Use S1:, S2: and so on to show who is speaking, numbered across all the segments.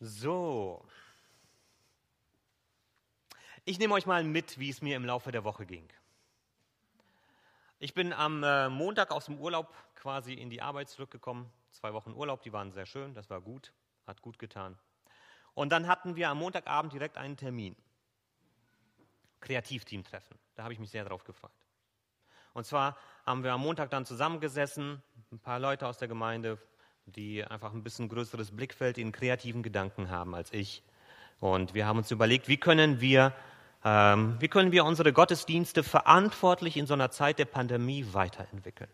S1: So. Ich nehme euch mal mit, wie es mir im Laufe der Woche ging. Ich bin am äh, Montag aus dem Urlaub quasi in die Arbeit zurückgekommen. Zwei Wochen Urlaub, die waren sehr schön, das war gut, hat gut getan. Und dann hatten wir am Montagabend direkt einen Termin. Kreativteam-Treffen. Da habe ich mich sehr drauf gefreut. Und zwar haben wir am Montag dann zusammengesessen, ein paar Leute aus der Gemeinde, die einfach ein bisschen größeres Blickfeld in kreativen Gedanken haben als ich. Und wir haben uns überlegt, wie können wir, ähm, wie können wir unsere Gottesdienste verantwortlich in so einer Zeit der Pandemie weiterentwickeln.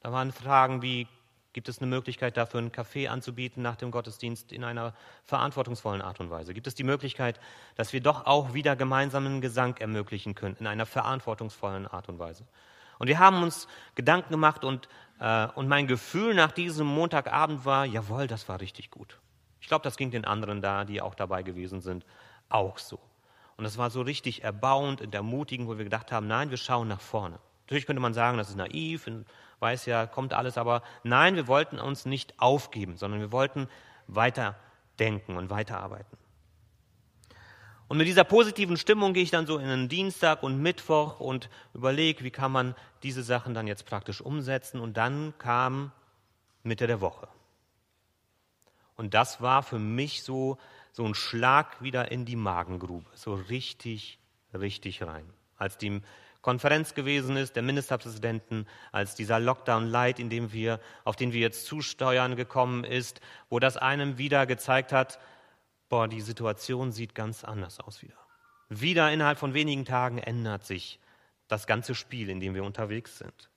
S1: Da waren Fragen wie, gibt es eine Möglichkeit dafür, einen Kaffee anzubieten nach dem Gottesdienst in einer verantwortungsvollen Art und Weise? Gibt es die Möglichkeit, dass wir doch auch wieder gemeinsamen Gesang ermöglichen können in einer verantwortungsvollen Art und Weise? Und wir haben uns Gedanken gemacht und und mein Gefühl nach diesem Montagabend war, jawohl, das war richtig gut. Ich glaube, das ging den anderen da, die auch dabei gewesen sind, auch so. Und das war so richtig erbauend und ermutigend, wo wir gedacht haben, nein, wir schauen nach vorne. Natürlich könnte man sagen, das ist naiv weiß ja, kommt alles, aber nein, wir wollten uns nicht aufgeben, sondern wir wollten weiter denken und weiterarbeiten. Und mit dieser positiven Stimmung gehe ich dann so in einen Dienstag und Mittwoch und überlege, wie kann man diese Sachen dann jetzt praktisch umsetzen. Und dann kam Mitte der Woche. Und das war für mich so, so ein Schlag wieder in die Magengrube, so richtig, richtig rein. Als die Konferenz gewesen ist, der Ministerpräsidenten, als dieser Lockdown Light, in dem wir, auf den wir jetzt zusteuern gekommen ist, wo das einem wieder gezeigt hat, boah, die Situation sieht ganz anders aus wieder. Wieder innerhalb von wenigen Tagen ändert sich das ganze Spiel, in dem wir unterwegs sind.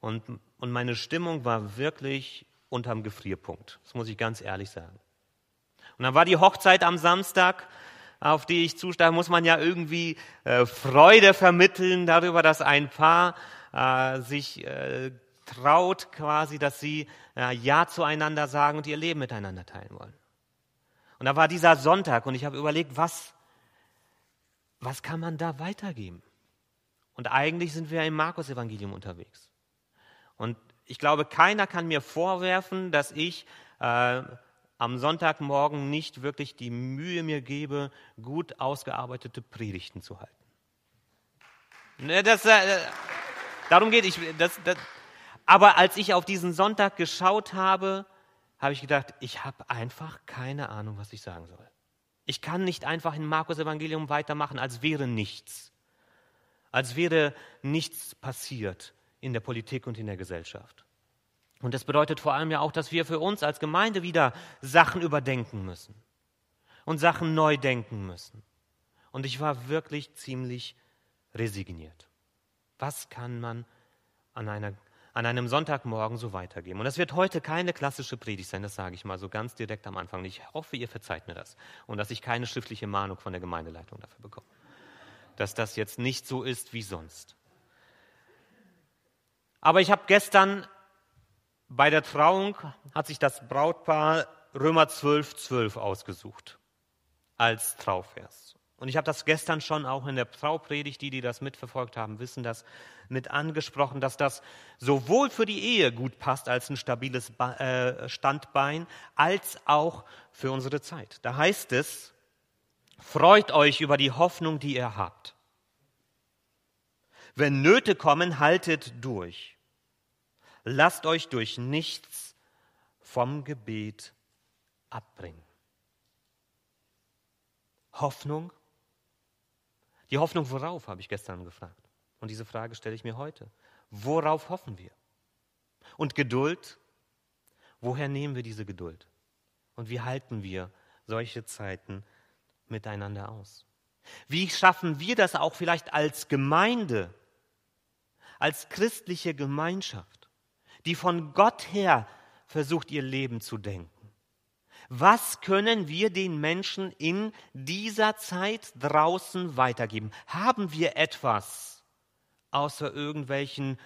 S1: Und, und meine Stimmung war wirklich unterm Gefrierpunkt. Das muss ich ganz ehrlich sagen. Und dann war die Hochzeit am Samstag, auf die ich zustehe, muss man ja irgendwie äh, Freude vermitteln darüber, dass ein Paar äh, sich äh, traut quasi, dass sie äh, Ja zueinander sagen und ihr Leben miteinander teilen wollen. Und da war dieser Sonntag und ich habe überlegt, was, was kann man da weitergeben? Und eigentlich sind wir im Markus-Evangelium unterwegs. Und ich glaube, keiner kann mir vorwerfen, dass ich äh, am Sonntagmorgen nicht wirklich die Mühe mir gebe, gut ausgearbeitete Predigten zu halten. Ne, das, äh, darum geht ich. Das, das, aber als ich auf diesen Sonntag geschaut habe, habe ich gedacht, ich habe einfach keine Ahnung, was ich sagen soll. Ich kann nicht einfach in Markus Evangelium weitermachen, als wäre nichts. Als wäre nichts passiert in der Politik und in der Gesellschaft. Und das bedeutet vor allem ja auch, dass wir für uns als Gemeinde wieder Sachen überdenken müssen und Sachen neu denken müssen. Und ich war wirklich ziemlich resigniert. Was kann man an einer an einem Sonntagmorgen so weitergeben. Und das wird heute keine klassische Predigt sein, das sage ich mal so ganz direkt am Anfang. Ich hoffe, ihr verzeiht mir das und dass ich keine schriftliche Mahnung von der Gemeindeleitung dafür bekomme. Dass das jetzt nicht so ist wie sonst. Aber ich habe gestern bei der Trauung, hat sich das Brautpaar Römer 12, 12 ausgesucht als Trauvers. Und ich habe das gestern schon auch in der Traupredigt, die, die das mitverfolgt haben, wissen das, mit angesprochen, dass das sowohl für die Ehe gut passt als ein stabiles äh, Standbein, als auch für unsere Zeit. Da heißt es, freut euch über die Hoffnung, die ihr habt. Wenn Nöte kommen, haltet durch. Lasst euch durch nichts vom Gebet abbringen. Hoffnung die Hoffnung worauf, habe ich gestern gefragt. Und diese Frage stelle ich mir heute. Worauf hoffen wir? Und Geduld, woher nehmen wir diese Geduld? Und wie halten wir solche Zeiten miteinander aus? Wie schaffen wir das auch vielleicht als Gemeinde, als christliche Gemeinschaft, die von Gott her versucht, ihr Leben zu denken? Was können wir den Menschen in dieser Zeit draußen weitergeben? Haben wir etwas außer irgendwelchen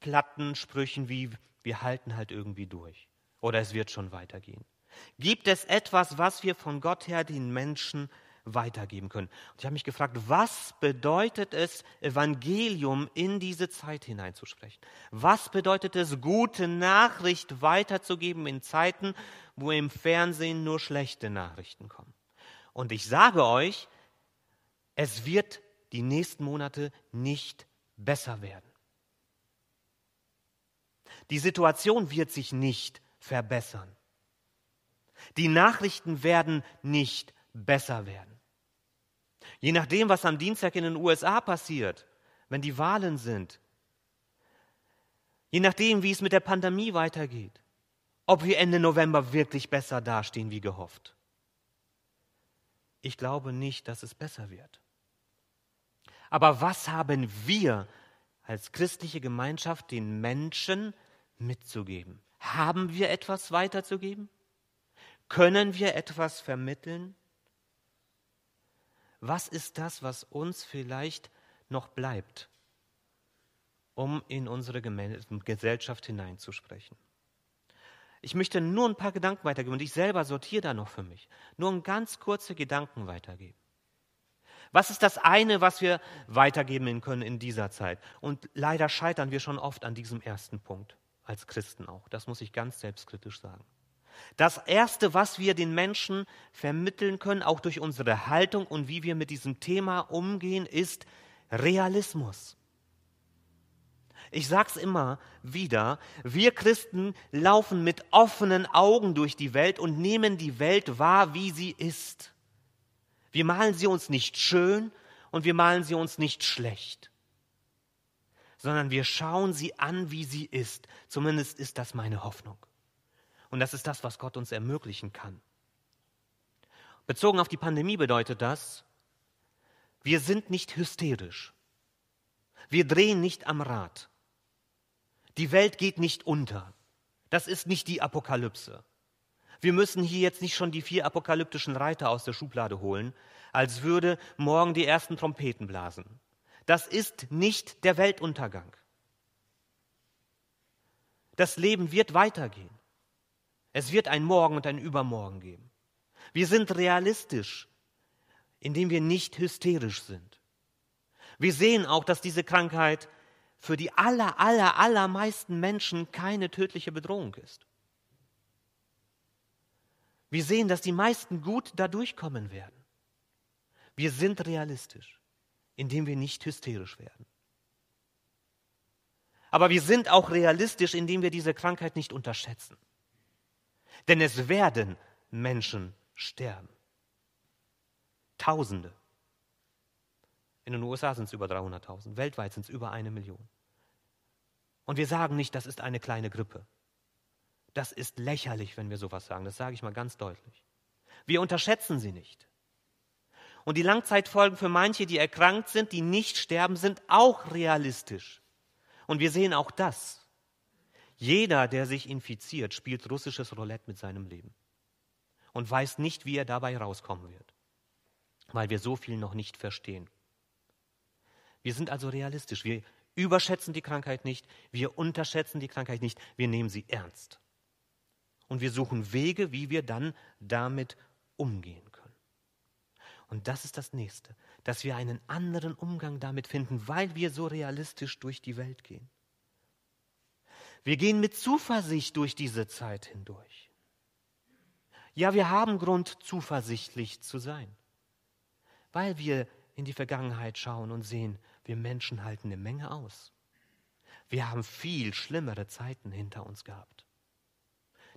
S1: platten Sprüchen wie wir halten halt irgendwie durch oder es wird schon weitergehen? Gibt es etwas, was wir von Gott her den Menschen weitergeben können. Und ich habe mich gefragt, was bedeutet es, Evangelium in diese Zeit hineinzusprechen? Was bedeutet es, gute Nachricht weiterzugeben in Zeiten, wo im Fernsehen nur schlechte Nachrichten kommen? Und ich sage euch, es wird die nächsten Monate nicht besser werden. Die Situation wird sich nicht verbessern. Die Nachrichten werden nicht besser werden. Je nachdem, was am Dienstag in den USA passiert, wenn die Wahlen sind, je nachdem, wie es mit der Pandemie weitergeht, ob wir Ende November wirklich besser dastehen wie gehofft. Ich glaube nicht, dass es besser wird. Aber was haben wir als christliche Gemeinschaft den Menschen mitzugeben? Haben wir etwas weiterzugeben? Können wir etwas vermitteln? Was ist das, was uns vielleicht noch bleibt, um in unsere Gesellschaft hineinzusprechen? Ich möchte nur ein paar Gedanken weitergeben und ich selber sortiere da noch für mich. Nur ein ganz kurze Gedanken weitergeben. Was ist das eine, was wir weitergeben können in dieser Zeit? Und leider scheitern wir schon oft an diesem ersten Punkt, als Christen auch. Das muss ich ganz selbstkritisch sagen. Das Erste, was wir den Menschen vermitteln können, auch durch unsere Haltung und wie wir mit diesem Thema umgehen, ist Realismus. Ich sage es immer wieder, wir Christen laufen mit offenen Augen durch die Welt und nehmen die Welt wahr, wie sie ist. Wir malen sie uns nicht schön und wir malen sie uns nicht schlecht, sondern wir schauen sie an, wie sie ist. Zumindest ist das meine Hoffnung. Und das ist das, was Gott uns ermöglichen kann. Bezogen auf die Pandemie bedeutet das, wir sind nicht hysterisch. Wir drehen nicht am Rad. Die Welt geht nicht unter. Das ist nicht die Apokalypse. Wir müssen hier jetzt nicht schon die vier apokalyptischen Reiter aus der Schublade holen, als würde morgen die ersten Trompeten blasen. Das ist nicht der Weltuntergang. Das Leben wird weitergehen. Es wird ein Morgen und ein Übermorgen geben. Wir sind realistisch, indem wir nicht hysterisch sind. Wir sehen auch, dass diese Krankheit für die aller, aller, allermeisten Menschen keine tödliche Bedrohung ist. Wir sehen, dass die meisten gut da durchkommen werden. Wir sind realistisch, indem wir nicht hysterisch werden. Aber wir sind auch realistisch, indem wir diese Krankheit nicht unterschätzen. Denn es werden Menschen sterben. Tausende. In den USA sind es über 300.000, weltweit sind es über eine Million. Und wir sagen nicht, das ist eine kleine Grippe. Das ist lächerlich, wenn wir sowas sagen, das sage ich mal ganz deutlich. Wir unterschätzen sie nicht. Und die Langzeitfolgen für manche, die erkrankt sind, die nicht sterben, sind auch realistisch. Und wir sehen auch das. Jeder, der sich infiziert, spielt russisches Roulette mit seinem Leben und weiß nicht, wie er dabei rauskommen wird, weil wir so viel noch nicht verstehen. Wir sind also realistisch. Wir überschätzen die Krankheit nicht, wir unterschätzen die Krankheit nicht, wir nehmen sie ernst. Und wir suchen Wege, wie wir dann damit umgehen können. Und das ist das Nächste, dass wir einen anderen Umgang damit finden, weil wir so realistisch durch die Welt gehen. Wir gehen mit Zuversicht durch diese Zeit hindurch. Ja, wir haben Grund, zuversichtlich zu sein, weil wir in die Vergangenheit schauen und sehen, wir Menschen halten eine Menge aus. Wir haben viel schlimmere Zeiten hinter uns gehabt.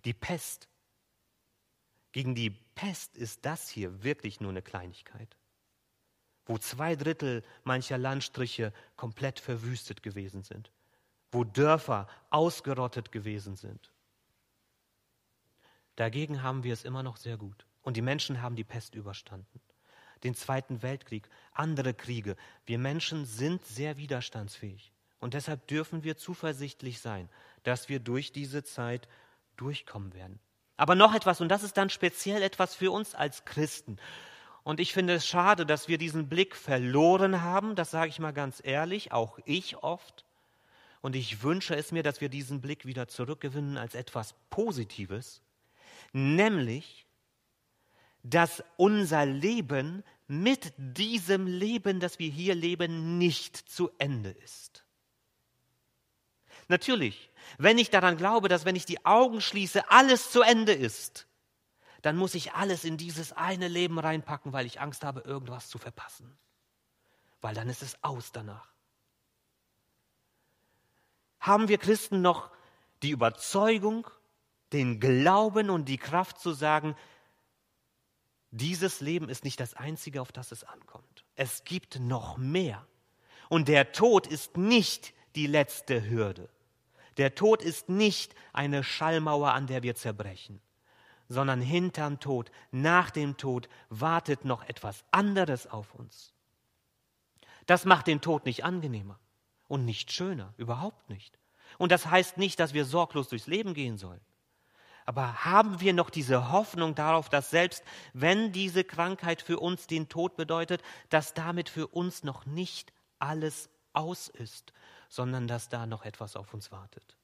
S1: Die Pest. Gegen die Pest ist das hier wirklich nur eine Kleinigkeit, wo zwei Drittel mancher Landstriche komplett verwüstet gewesen sind wo Dörfer ausgerottet gewesen sind. Dagegen haben wir es immer noch sehr gut. Und die Menschen haben die Pest überstanden. Den Zweiten Weltkrieg, andere Kriege. Wir Menschen sind sehr widerstandsfähig. Und deshalb dürfen wir zuversichtlich sein, dass wir durch diese Zeit durchkommen werden. Aber noch etwas, und das ist dann speziell etwas für uns als Christen. Und ich finde es schade, dass wir diesen Blick verloren haben, das sage ich mal ganz ehrlich, auch ich oft. Und ich wünsche es mir, dass wir diesen Blick wieder zurückgewinnen als etwas Positives, nämlich, dass unser Leben mit diesem Leben, das wir hier leben, nicht zu Ende ist. Natürlich, wenn ich daran glaube, dass wenn ich die Augen schließe, alles zu Ende ist, dann muss ich alles in dieses eine Leben reinpacken, weil ich Angst habe, irgendwas zu verpassen. Weil dann ist es aus danach. Haben wir Christen noch die Überzeugung, den Glauben und die Kraft zu sagen, dieses Leben ist nicht das Einzige, auf das es ankommt. Es gibt noch mehr. Und der Tod ist nicht die letzte Hürde. Der Tod ist nicht eine Schallmauer, an der wir zerbrechen, sondern hinterm Tod, nach dem Tod wartet noch etwas anderes auf uns. Das macht den Tod nicht angenehmer und nicht schöner, überhaupt nicht. Und das heißt nicht, dass wir sorglos durchs Leben gehen sollen. Aber haben wir noch diese Hoffnung darauf, dass selbst wenn diese Krankheit für uns den Tod bedeutet, dass damit für uns noch nicht alles aus ist, sondern dass da noch etwas auf uns wartet?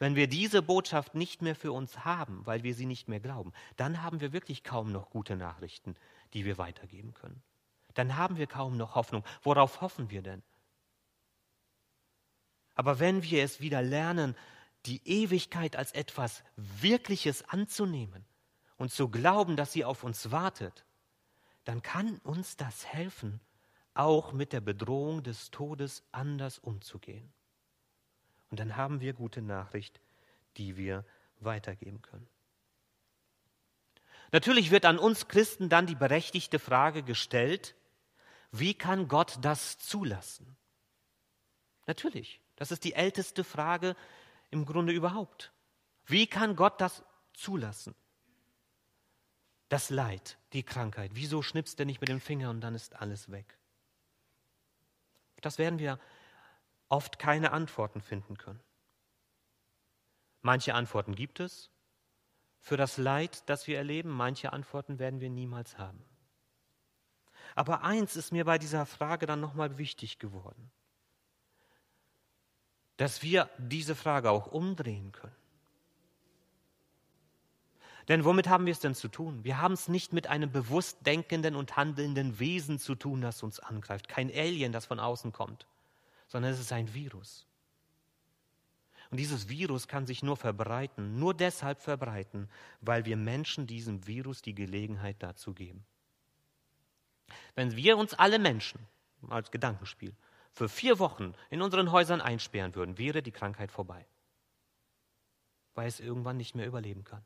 S1: Wenn wir diese Botschaft nicht mehr für uns haben, weil wir sie nicht mehr glauben, dann haben wir wirklich kaum noch gute Nachrichten, die wir weitergeben können. Dann haben wir kaum noch Hoffnung. Worauf hoffen wir denn? Aber wenn wir es wieder lernen, die Ewigkeit als etwas Wirkliches anzunehmen und zu glauben, dass sie auf uns wartet, dann kann uns das helfen, auch mit der Bedrohung des Todes anders umzugehen. Und dann haben wir gute Nachricht, die wir weitergeben können. Natürlich wird an uns Christen dann die berechtigte Frage gestellt, wie kann Gott das zulassen? Natürlich, das ist die älteste Frage, im Grunde überhaupt? Wie kann Gott das zulassen? Das Leid, die Krankheit. Wieso schnippst er nicht mit dem Finger und dann ist alles weg? Das werden wir oft keine Antworten finden können. Manche Antworten gibt es für das Leid, das wir erleben, manche Antworten werden wir niemals haben. Aber eins ist mir bei dieser Frage dann nochmal wichtig geworden dass wir diese Frage auch umdrehen können. Denn womit haben wir es denn zu tun? Wir haben es nicht mit einem bewusst denkenden und handelnden Wesen zu tun, das uns angreift. Kein Alien, das von außen kommt, sondern es ist ein Virus. Und dieses Virus kann sich nur verbreiten, nur deshalb verbreiten, weil wir Menschen diesem Virus die Gelegenheit dazu geben. Wenn wir uns alle Menschen als Gedankenspiel für vier Wochen in unseren Häusern einsperren würden, wäre die Krankheit vorbei, weil es irgendwann nicht mehr überleben kann.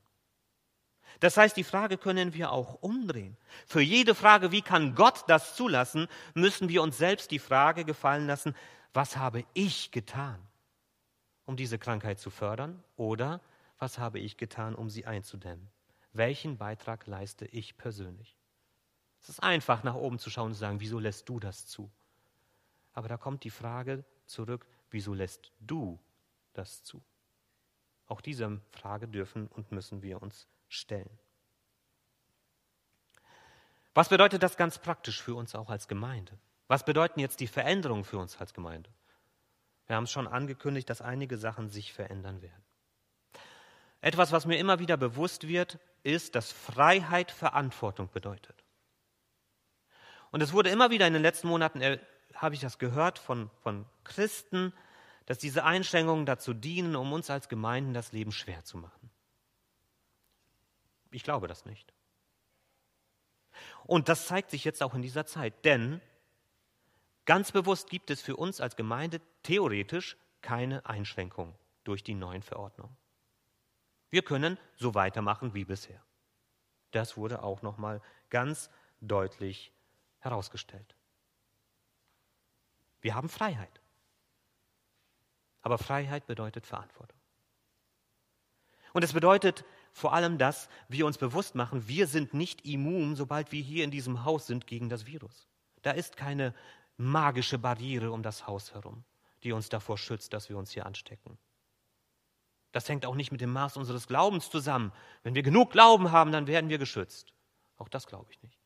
S1: Das heißt, die Frage können wir auch umdrehen. Für jede Frage, wie kann Gott das zulassen, müssen wir uns selbst die Frage gefallen lassen, was habe ich getan, um diese Krankheit zu fördern oder was habe ich getan, um sie einzudämmen? Welchen Beitrag leiste ich persönlich? Es ist einfach, nach oben zu schauen und zu sagen, wieso lässt du das zu? Aber da kommt die Frage zurück, wieso lässt du das zu? Auch diese Frage dürfen und müssen wir uns stellen. Was bedeutet das ganz praktisch für uns auch als Gemeinde? Was bedeuten jetzt die Veränderungen für uns als Gemeinde? Wir haben es schon angekündigt, dass einige Sachen sich verändern werden. Etwas, was mir immer wieder bewusst wird, ist, dass Freiheit Verantwortung bedeutet. Und es wurde immer wieder in den letzten Monaten habe ich das gehört von, von Christen, dass diese Einschränkungen dazu dienen, um uns als Gemeinden das Leben schwer zu machen. Ich glaube das nicht. Und das zeigt sich jetzt auch in dieser Zeit, denn ganz bewusst gibt es für uns als Gemeinde theoretisch keine Einschränkungen durch die neuen Verordnungen. Wir können so weitermachen wie bisher. Das wurde auch noch mal ganz deutlich herausgestellt. Wir haben Freiheit. Aber Freiheit bedeutet Verantwortung. Und es bedeutet vor allem, dass wir uns bewusst machen, wir sind nicht immun, sobald wir hier in diesem Haus sind, gegen das Virus. Da ist keine magische Barriere um das Haus herum, die uns davor schützt, dass wir uns hier anstecken. Das hängt auch nicht mit dem Maß unseres Glaubens zusammen. Wenn wir genug Glauben haben, dann werden wir geschützt. Auch das glaube ich nicht.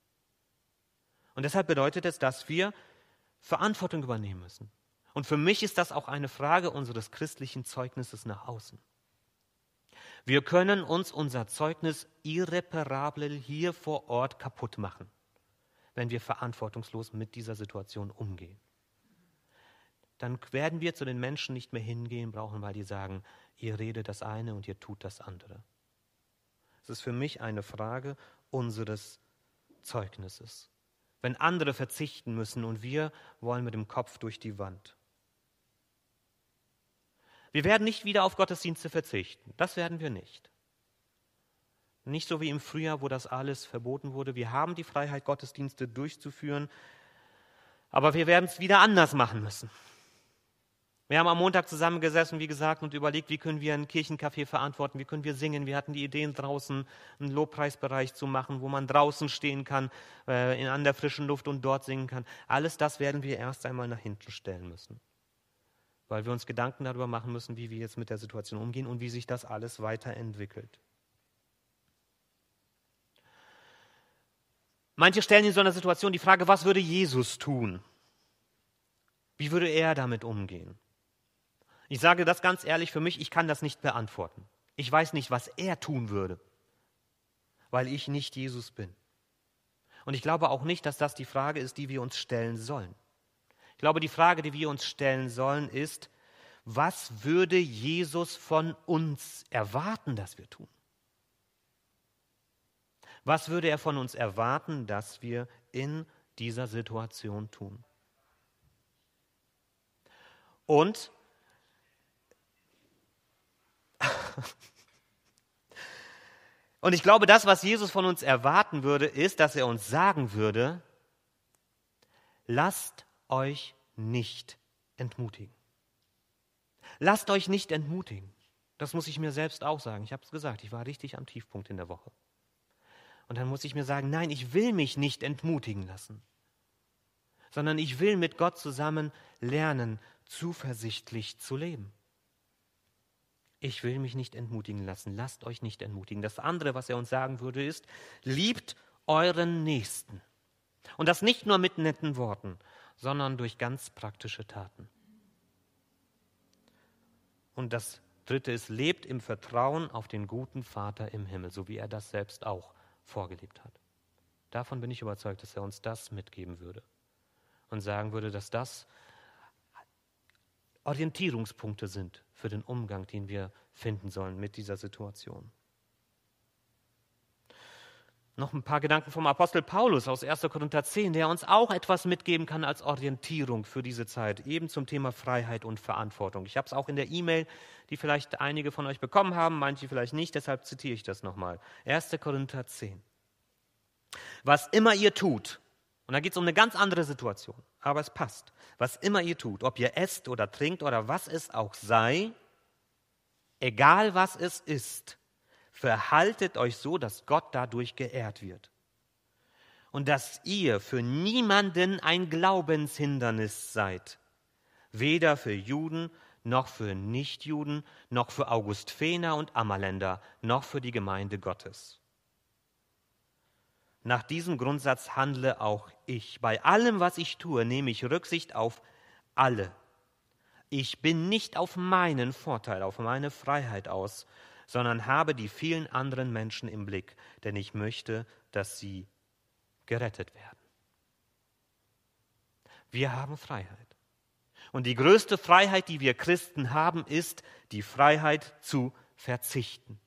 S1: Und deshalb bedeutet es, dass wir Verantwortung übernehmen müssen. Und für mich ist das auch eine Frage unseres christlichen Zeugnisses nach außen. Wir können uns unser Zeugnis irreparabel hier vor Ort kaputt machen, wenn wir verantwortungslos mit dieser Situation umgehen. Dann werden wir zu den Menschen nicht mehr hingehen brauchen, weil die sagen, ihr redet das eine und ihr tut das andere. Es ist für mich eine Frage unseres Zeugnisses. Wenn andere verzichten müssen und wir wollen mit dem Kopf durch die Wand. Wir werden nicht wieder auf Gottesdienste verzichten. Das werden wir nicht. Nicht so wie im Frühjahr, wo das alles verboten wurde. Wir haben die Freiheit, Gottesdienste durchzuführen, aber wir werden es wieder anders machen müssen. Wir haben am Montag zusammengesessen, wie gesagt, und überlegt, wie können wir ein Kirchencafé verantworten, wie können wir singen. Wir hatten die Ideen draußen, einen Lobpreisbereich zu machen, wo man draußen stehen kann, äh, in an der frischen Luft und dort singen kann. Alles das werden wir erst einmal nach hinten stellen müssen, weil wir uns Gedanken darüber machen müssen, wie wir jetzt mit der Situation umgehen und wie sich das alles weiterentwickelt. Manche stellen in so einer Situation die Frage, was würde Jesus tun? Wie würde er damit umgehen? Ich sage das ganz ehrlich für mich, ich kann das nicht beantworten. Ich weiß nicht, was er tun würde, weil ich nicht Jesus bin. Und ich glaube auch nicht, dass das die Frage ist, die wir uns stellen sollen. Ich glaube, die Frage, die wir uns stellen sollen, ist, was würde Jesus von uns erwarten, dass wir tun? Was würde er von uns erwarten, dass wir in dieser Situation tun? Und und ich glaube, das, was Jesus von uns erwarten würde, ist, dass er uns sagen würde, lasst euch nicht entmutigen. Lasst euch nicht entmutigen. Das muss ich mir selbst auch sagen. Ich habe es gesagt, ich war richtig am Tiefpunkt in der Woche. Und dann muss ich mir sagen, nein, ich will mich nicht entmutigen lassen, sondern ich will mit Gott zusammen lernen, zuversichtlich zu leben. Ich will mich nicht entmutigen lassen. Lasst euch nicht entmutigen. Das andere, was er uns sagen würde, ist, liebt euren Nächsten. Und das nicht nur mit netten Worten, sondern durch ganz praktische Taten. Und das dritte ist, lebt im Vertrauen auf den guten Vater im Himmel, so wie er das selbst auch vorgelebt hat. Davon bin ich überzeugt, dass er uns das mitgeben würde und sagen würde, dass das Orientierungspunkte sind für den Umgang, den wir finden sollen mit dieser Situation. Noch ein paar Gedanken vom Apostel Paulus aus 1. Korinther 10, der uns auch etwas mitgeben kann als Orientierung für diese Zeit, eben zum Thema Freiheit und Verantwortung. Ich habe es auch in der E-Mail, die vielleicht einige von euch bekommen haben, manche vielleicht nicht, deshalb zitiere ich das nochmal. 1. Korinther 10. Was immer ihr tut, und da geht es um eine ganz andere Situation, aber es passt. Was immer ihr tut, ob ihr esst oder trinkt oder was es auch sei, egal was es ist, verhaltet euch so, dass Gott dadurch geehrt wird. Und dass ihr für niemanden ein Glaubenshindernis seid, weder für Juden noch für Nichtjuden, noch für Augustfener und Ammerländer, noch für die Gemeinde Gottes. Nach diesem Grundsatz handle auch ich. Bei allem, was ich tue, nehme ich Rücksicht auf alle. Ich bin nicht auf meinen Vorteil, auf meine Freiheit aus, sondern habe die vielen anderen Menschen im Blick, denn ich möchte, dass sie gerettet werden. Wir haben Freiheit. Und die größte Freiheit, die wir Christen haben, ist die Freiheit zu verzichten.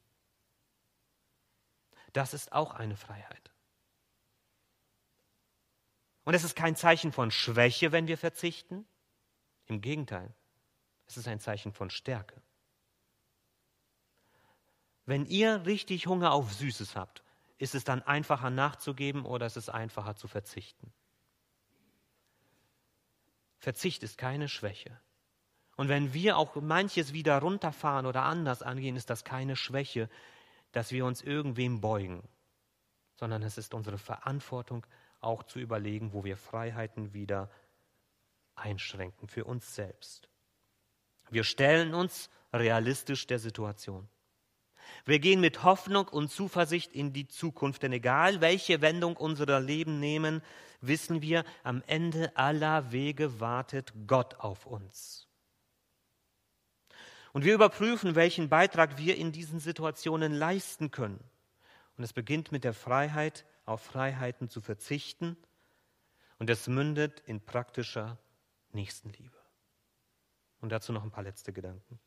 S1: Das ist auch eine Freiheit. Und es ist kein Zeichen von Schwäche, wenn wir verzichten. Im Gegenteil, es ist ein Zeichen von Stärke. Wenn ihr richtig Hunger auf Süßes habt, ist es dann einfacher nachzugeben oder ist es einfacher zu verzichten? Verzicht ist keine Schwäche. Und wenn wir auch manches wieder runterfahren oder anders angehen, ist das keine Schwäche, dass wir uns irgendwem beugen, sondern es ist unsere Verantwortung, auch zu überlegen, wo wir Freiheiten wieder einschränken für uns selbst. Wir stellen uns realistisch der Situation. Wir gehen mit Hoffnung und Zuversicht in die Zukunft, denn egal welche Wendung unser Leben nehmen, wissen wir, am Ende aller Wege wartet Gott auf uns. Und wir überprüfen, welchen Beitrag wir in diesen Situationen leisten können. Und es beginnt mit der Freiheit, auf Freiheiten zu verzichten, Und es mündet in praktischer Nächstenliebe. Und dazu noch ein paar letzte Gedanken.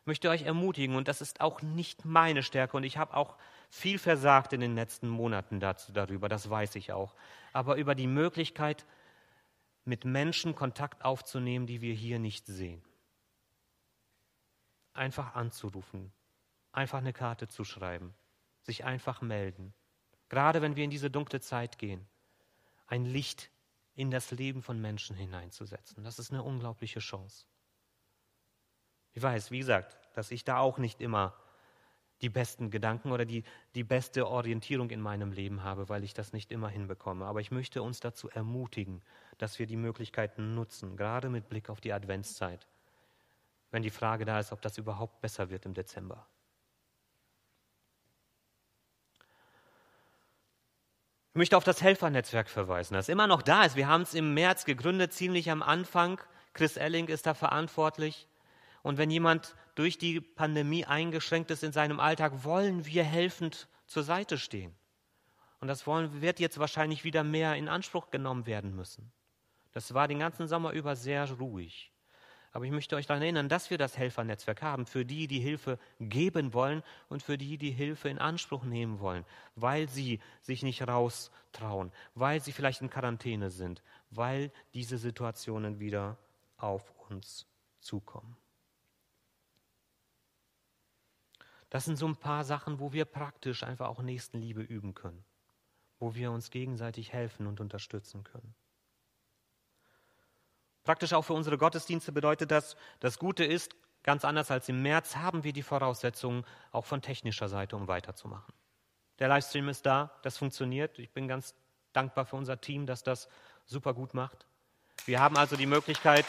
S1: Ich möchte euch ermutigen, und das ist auch nicht meine Stärke, und ich habe auch viel versagt in den letzten Monaten dazu, darüber, das weiß ich auch, aber über die Möglichkeit, mit Menschen Kontakt aufzunehmen, die wir hier nicht sehen. Einfach anzurufen, einfach eine Karte zu schreiben, sich einfach melden. Gerade wenn wir in diese dunkle Zeit gehen, ein Licht in das Leben von Menschen hineinzusetzen. Das ist eine unglaubliche Chance. Ich weiß, wie gesagt, dass ich da auch nicht immer die besten Gedanken oder die, die beste Orientierung in meinem Leben habe, weil ich das nicht immer hinbekomme. Aber ich möchte uns dazu ermutigen, dass wir die Möglichkeiten nutzen, gerade mit Blick auf die Adventszeit, wenn die Frage da ist, ob das überhaupt besser wird im Dezember. Ich möchte auf das Helfernetzwerk verweisen, das immer noch da ist. Wir haben es im März gegründet, ziemlich am Anfang. Chris Elling ist da verantwortlich. Und wenn jemand durch die Pandemie eingeschränkt ist in seinem Alltag, wollen wir helfend zur Seite stehen. Und das wollen, wird jetzt wahrscheinlich wieder mehr in Anspruch genommen werden müssen. Das war den ganzen Sommer über sehr ruhig. Aber ich möchte euch daran erinnern, dass wir das Helfernetzwerk haben, für die, die Hilfe geben wollen und für die, die Hilfe in Anspruch nehmen wollen, weil sie sich nicht raustrauen, weil sie vielleicht in Quarantäne sind, weil diese Situationen wieder auf uns zukommen. Das sind so ein paar Sachen, wo wir praktisch einfach auch Nächstenliebe üben können, wo wir uns gegenseitig helfen und unterstützen können. Praktisch auch für unsere Gottesdienste bedeutet das, das Gute ist, ganz anders als im März, haben wir die Voraussetzungen auch von technischer Seite, um weiterzumachen. Der Livestream ist da, das funktioniert. Ich bin ganz dankbar für unser Team, dass das super gut macht. Wir haben also die Möglichkeit,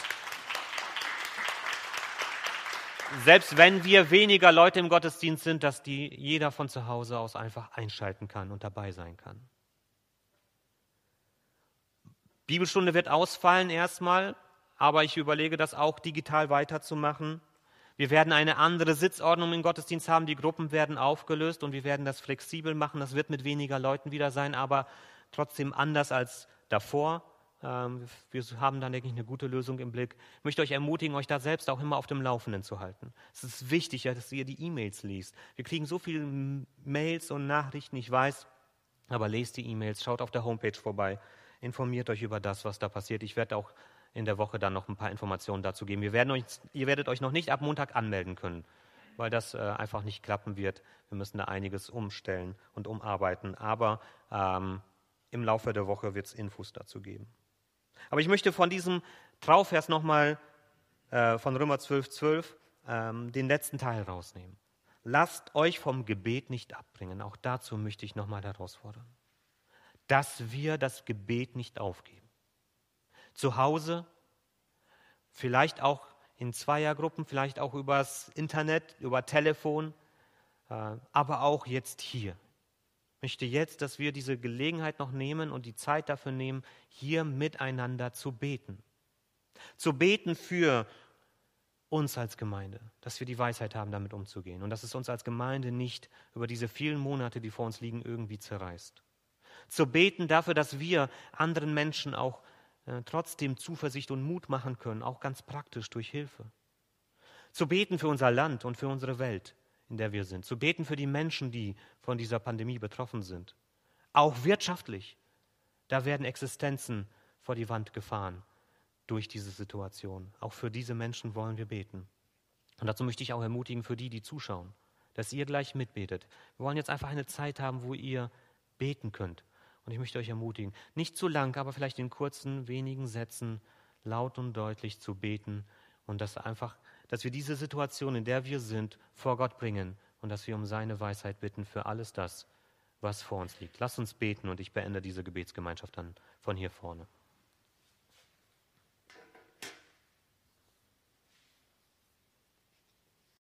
S1: selbst wenn wir weniger Leute im Gottesdienst sind, dass die jeder von zu Hause aus einfach einschalten kann und dabei sein kann. Bibelstunde wird ausfallen erstmal, aber ich überlege, das auch digital weiterzumachen. Wir werden eine andere Sitzordnung im Gottesdienst haben, die Gruppen werden aufgelöst und wir werden das flexibel machen. Das wird mit weniger Leuten wieder sein, aber trotzdem anders als davor. Ähm, wir haben dann, denke ich, eine gute Lösung im Blick. Ich möchte euch ermutigen, euch da selbst auch immer auf dem Laufenden zu halten. Es ist wichtig, dass ihr die E-Mails liest. Wir kriegen so viele Mails und Nachrichten, ich weiß, aber lest die E-Mails, schaut auf der Homepage vorbei, informiert euch über das, was da passiert. Ich werde auch in der Woche dann noch ein paar Informationen dazu geben. Werden euch, ihr werdet euch noch nicht ab Montag anmelden können, weil das äh, einfach nicht klappen wird. Wir müssen da einiges umstellen und umarbeiten. Aber ähm, im Laufe der Woche wird es Infos dazu geben. Aber ich möchte von diesem Trauvers nochmal äh, von Römer 12, 12 ähm, den letzten Teil rausnehmen. Lasst euch vom Gebet nicht abbringen. Auch dazu möchte ich nochmal herausfordern. Dass wir das Gebet nicht aufgeben. Zu Hause, vielleicht auch in Zweiergruppen, vielleicht auch übers Internet, über Telefon, äh, aber auch jetzt hier möchte jetzt, dass wir diese Gelegenheit noch nehmen und die Zeit dafür nehmen, hier miteinander zu beten. Zu beten für uns als Gemeinde, dass wir die Weisheit haben, damit umzugehen und dass es uns als Gemeinde nicht über diese vielen Monate, die vor uns liegen, irgendwie zerreißt. Zu beten dafür, dass wir anderen Menschen auch äh, trotzdem Zuversicht und Mut machen können, auch ganz praktisch durch Hilfe. Zu beten für unser Land und für unsere Welt in der wir sind. Zu beten für die Menschen, die von dieser Pandemie betroffen sind. Auch wirtschaftlich. Da werden Existenzen vor die Wand gefahren durch diese Situation. Auch für diese Menschen wollen wir beten. Und dazu möchte ich auch ermutigen für die, die zuschauen, dass ihr gleich mitbetet. Wir wollen jetzt einfach eine Zeit haben, wo ihr beten könnt. Und ich möchte euch ermutigen, nicht zu lang, aber vielleicht in kurzen, wenigen Sätzen laut und deutlich zu beten und das einfach dass wir diese Situation, in der wir sind, vor Gott bringen und dass wir um seine Weisheit bitten für alles das, was vor uns liegt. Lass uns beten und ich beende diese Gebetsgemeinschaft dann von hier vorne.